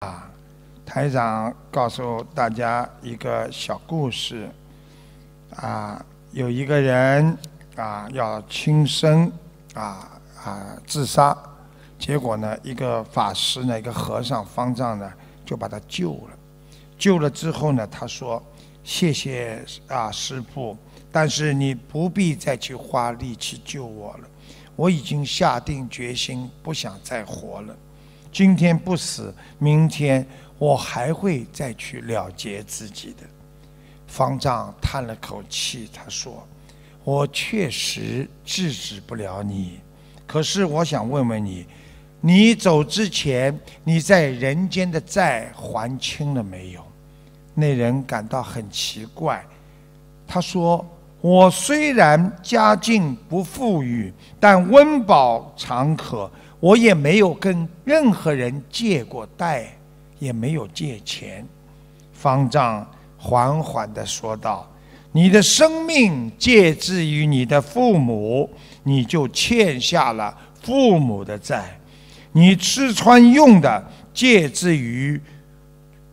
啊，台长告诉大家一个小故事啊，有一个人啊要轻生啊啊自杀，结果呢，一个法师呢，一个和尚方丈呢就把他救了。救了之后呢，他说：“谢谢啊，师傅，但是你不必再去花力气救我了，我已经下定决心不想再活了。”今天不死，明天我还会再去了结自己的。方丈叹了口气，他说：“我确实制止不了你，可是我想问问你，你走之前，你在人间的债还清了没有？”那人感到很奇怪，他说：“我虽然家境不富裕，但温饱常可。”我也没有跟任何人借过贷，也没有借钱。方丈缓缓地说道：“你的生命借之于你的父母，你就欠下了父母的债；你吃穿用的借之于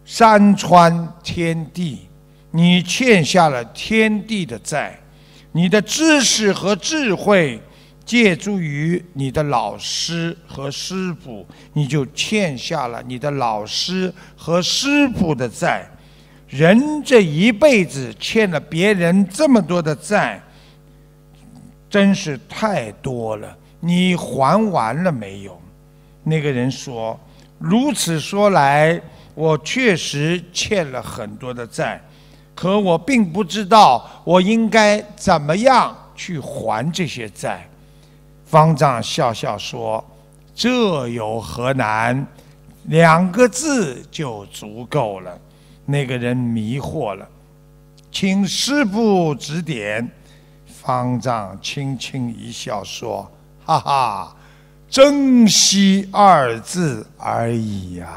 山川天地，你欠下了天地的债；你的知识和智慧。”借助于你的老师和师傅，你就欠下了你的老师和师傅的债。人这一辈子欠了别人这么多的债，真是太多了。你还完了没有？那个人说：“如此说来，我确实欠了很多的债，可我并不知道我应该怎么样去还这些债。”方丈笑笑说：“这有何难？两个字就足够了。”那个人迷惑了，请师傅指点。方丈轻轻一笑说：“哈哈，珍惜二字而已呀。”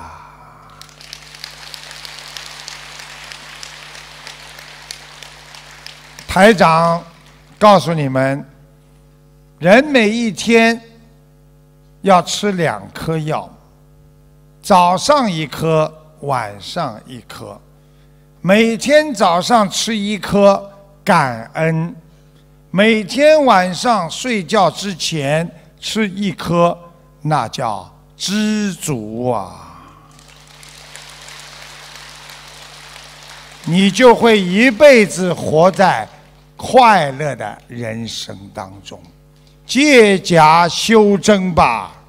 台长告诉你们。人每一天要吃两颗药，早上一颗，晚上一颗。每天早上吃一颗，感恩；每天晚上睡觉之前吃一颗，那叫知足啊！你就会一辈子活在快乐的人生当中。借假修真吧。